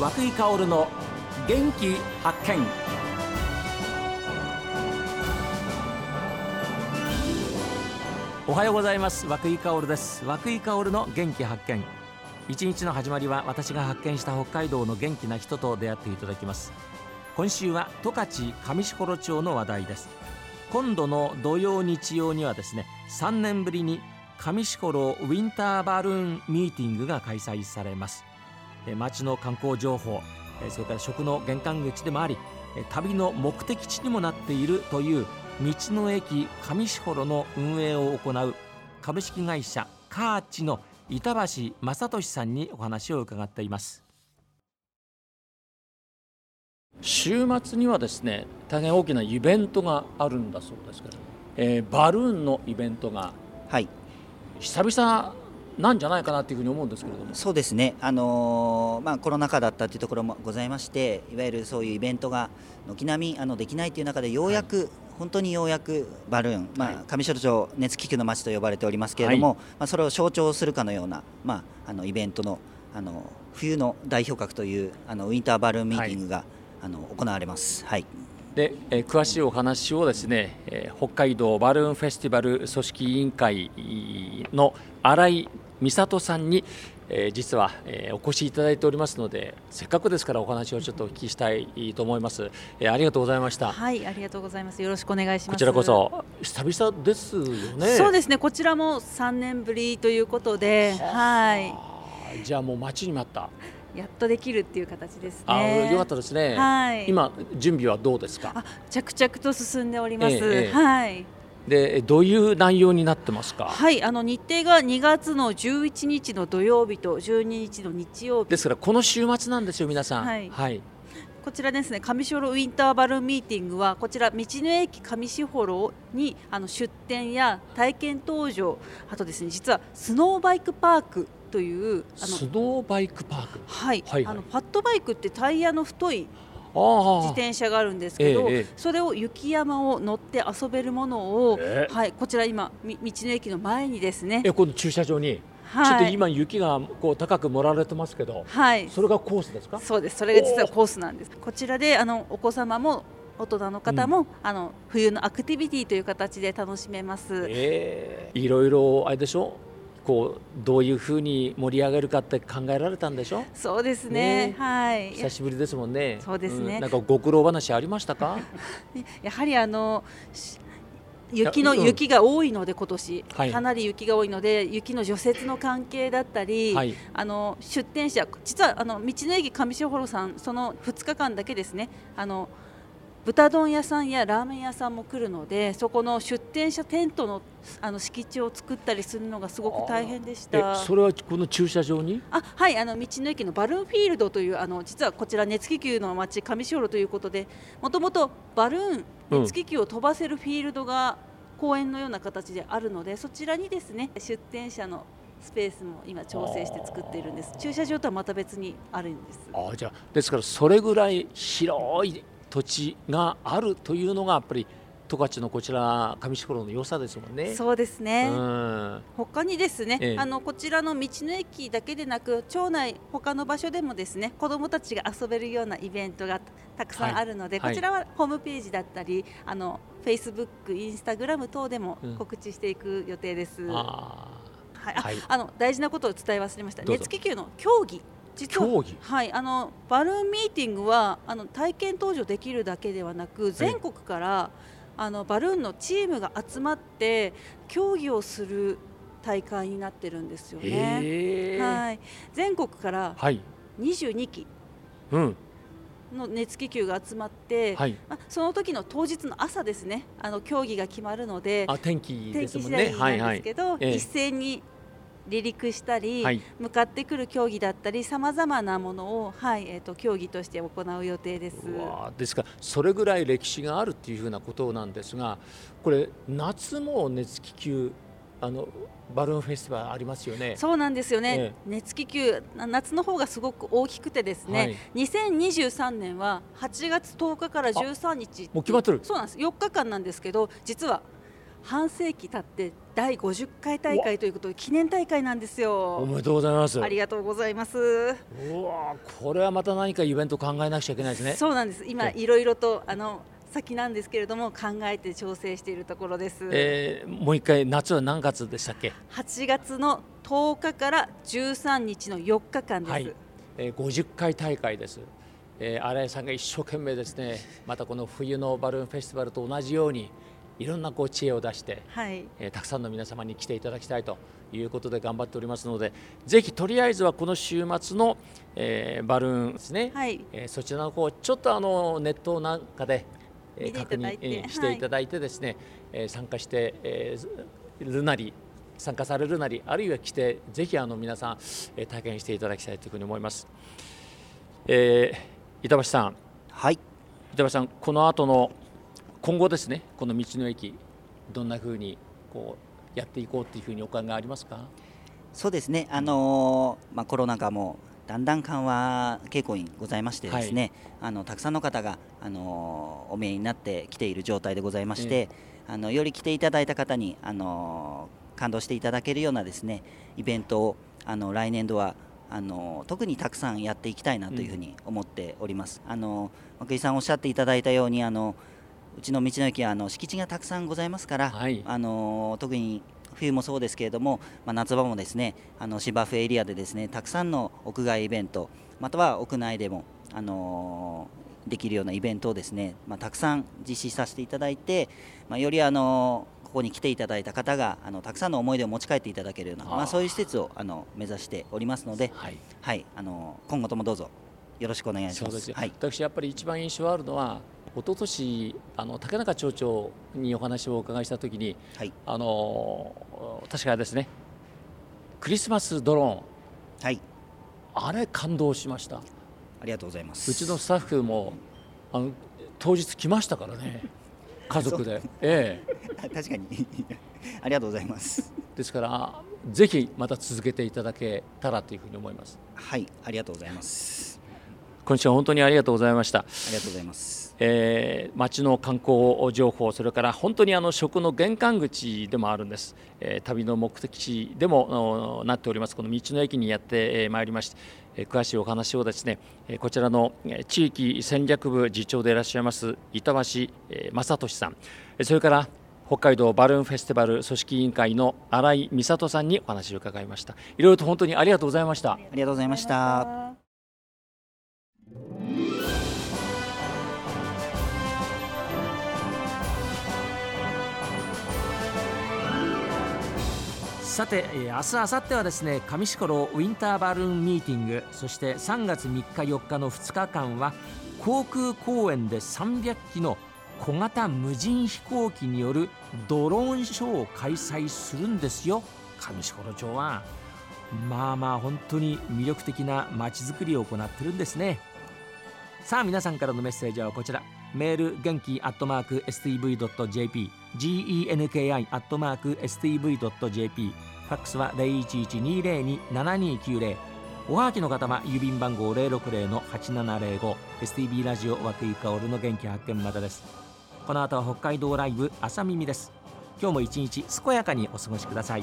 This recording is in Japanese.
和久井薫の元気発見。おはようございます。和久井薫です。和久井薫の元気発見。一日の始まりは私が発見した北海道の元気な人と出会っていただきます。今週は十勝上士幌町の話題です。今度の土曜日曜にはですね3年ぶりに上士幌ウィンターバルーンミーティングが開催されます。街の観光情報それから食の玄関口でもあり旅の目的地にもなっているという道の駅上士幌の運営を行う株式会社カーチの板橋正俊さんにお話を伺っています。週末にはですね大変大きなイベントがあるんだそうですけど、えー、バルーンのイベントが、はい、久々なんじゃないかなというふうに思うんですけれども。そうですね、あのー、まあ、コロナ禍だったというところもございましていわゆるそういうイベントが軒並みあのできないという中でようやく、はい、本当にようやくバルーン、まあ、上庄町熱気球の街と呼ばれておりますけれども、はい、まあ、それを象徴するかのような、まあ、あのイベントのあの冬の代表格というあのウィンターバルーンミーティングが、はい、あの行われます。はい。で、えー、詳しいお話をですね、えー、北海道バルーンフェスティバル組織委員会の新井美里さんに、えー、実は、えー、お越しいただいておりますのでせっかくですからお話をちょっとお聞きしたいと思います、えー、ありがとうございましたはいありがとうございますよろしくお願いしますこちらこそ久々ですよねそうですねこちらも3年ぶりということではいじゃあもう待ちに待ったやっとできるっていう形ですね。あ、よかったですね。はい。今準備はどうですか？あ、着々と進んでおります。えーえー、はい。でどういう内容になってますか？はいあの日程が2月の11日の土曜日と12日の日曜日。ですからこの週末なんですよ皆さん。はい、はい。こちらですね上士幌ウィンターバルミーティングはこちら道の駅上士幌にあの出店や体験登場あとですね実はスノーバイクパークというあのスノーバイクパーク、はい、はい、はい、あのパッドバイクってタイヤの太い自転車があるんですけど、ええ、それを雪山を乗って遊べるものを、え、はい、こちら今道の駅の前にですね。えこの駐車場に。はい、ちょっと今雪がこう高く盛られてますけど、はい、それがコースですか？そうです。それが実はコースなんです。こちらであのお子様も大人の方も、うん、あの冬のアクティビティという形で楽しめます、えー、いろいろあれでしょ？こうどういうふうに盛り上げるかって考えられたんでしょ？そうですね、ね、はい。久しぶりですもんね。そうですね、うん、なんかご苦労話ありましたか？やはりあの雪の、雪が多いので今年、はい、かなり雪が多いので雪の除雪の関係だったり、はい、あの出店者実はあの道の駅上士幌さんその2日間だけですね。あの豚丼屋さんやラーメン屋さんも来るのでそこの出店者テントのあの敷地を作ったりするのがすごく大変でした。それはこの駐車場に？あはいあの道の駅のバルーンフィールドというあの実はこちら熱気球の町上士幌ということでもともとバルーン熱気球を飛ばせるフィールドが公園のような形であるのでそちらにですね出店者のスペースも今調整して作っているんです。駐車場とはまた別にあるんです。あじゃあですからそれぐらい広い土地があるというのがやっぱり十勝のこちら上士幌の良さですもんね。そうですね。うん、他にですね、ええ、あのこちらの道の駅だけでなく町内他の場所でもですね子どもたちが遊べるようなイベントがたくさんあるので、はい、こちらはホームページだったりあのフェイスブック、インスタグラム等でも告知していく予定です。うん、あはい、あ、はい、あの大事なことを伝え忘れました。熱気球の競技実ははいあのバルーンミーティングはあの体験登場できるだけではなく全国から、あのバルーンのチームが集まって競技をする大会になってるんですよね。はい、全国から22機、うん。の熱気球が集まって、はい、まあ、その時の当日の朝ですね。あの競技が決まるのであ天気ですもんね。なんですけど、はいはい、一斉に離陸したり、はい、向かってくる競技だったりさまざまなものを、はいえーと、競技として行う予定ですですからそれぐらい歴史があるっていうふうなことなんですがこれ夏も熱気球あのバルーンフェスティバルありますよね。そうなんですよね。ええ、熱気球夏の方がすごく大きくてですね、はい、2023年は8月10日から13日もう決まってる。そうなんです。4日間なんですけど、実は半世紀経って第50回大会ということで記念大会なんですよ。おめでとうございます。ありがとうございます。うわこれはまた何かイベント考えなくちゃいけないですね。そうなんです。今いろいろとあの先なんですけれども考えて調整しているところです、えー、もう一回夏は何月でしたっけ？8月の10日から13日の4日間です、はい。えー、50回大会です。えー、新井さんが一生懸命ですねまたこの冬のバルーンフェスティバルと同じようにいろんなこう知恵を出して、はい、えー、たくさんの皆様に来ていただきたいということで頑張っておりますのでぜひとりあえずはこの週末の、えー、バルーンですね、はい、えー、そちらの方ちょっとあのネットなんかで、えー、確認していただいてですね、はい、えー、参加して、えー、るなり参加されるなりあるいは来てぜひあの皆さん、えー、体験していただきたいというふうに思います。えー板橋さん、はい、板橋さん、この後の今後ですね、この道の駅、どんなふうにこうやっていこうというふうにお考えありますか？そうですね、あのー、まあ、コロナ禍もだんだん緩和傾向にございましてですね、はい、あのたくさんの方が、あのー、お見えになってきている状態でございまして、えー、あのより来ていただいた方に、あのー、感動していただけるようなですねイベントをあの来年度はあの特にたくさんやっていきたいなというふうに思っております。うん、あの涌井さんおっしゃっていただいたようにあのうちの道の駅はあの敷地がたくさんございますから、はい、あの特に冬もそうですけれども、まあ、夏場もですねあの芝生エリアでですねたくさんの屋外イベントまたは屋内でも、あのできるようなイベントをですね、まあ、たくさん実施させていただいて、まあ、よりあのここに来ていただいた方があのたくさんの思い出を持ち帰っていただけるようなまあ、そういう施設をあの目指しておりますので、はい、はい、あの今後ともどうぞよろしくお願いします。はい、私やっぱり一番印象あるのは一昨年あの竹中町長にお話をお伺いしたときに、はい、あの確かですねクリスマスドローン、はい、あれ感動しました。ありがとうございます。うちのスタッフもあの当日来ましたからね 家族で、ええ、確かに。ありがとうございます。ですからぜひまた続けていただけたらというふうに思います。はいありがとうございます今週は本当にありがとうございました。ありがとうございます。えー、町の観光情報それから本当にあの食の玄関口でもあるんです、えー、旅の目的地でもなっております。この道の駅にやってまいりましてえ詳しいお話をですねこちらの地域戦略部次長でいらっしゃいます板橋正俊さん。それから北海道バルーンフェスティバル組織委員会の新井美里さんにお話を伺いました。いろいろと本当にありがとうございました。ありがとうございましたさて明日明後日はですね上志幌ウィンターバルーンミーティング。そして3月3日4日の2日間は航空公園で300機の小型無人飛行機によるドローンショーを開催するんですよ。上士幌町は。まあまあ本当に魅力的な街づくりを行ってるんですね。さあ皆さんからのメッセージはこちら。メール元気アットマーク STV.jp genki アットマーク STV.jp ファックスは0112027290おはがきの方は郵便番号060-8705 STB ラジオ和久井薫の元気発見までです。この後は北海道ライブ朝耳です。今日も一日健やかにお過ごしください。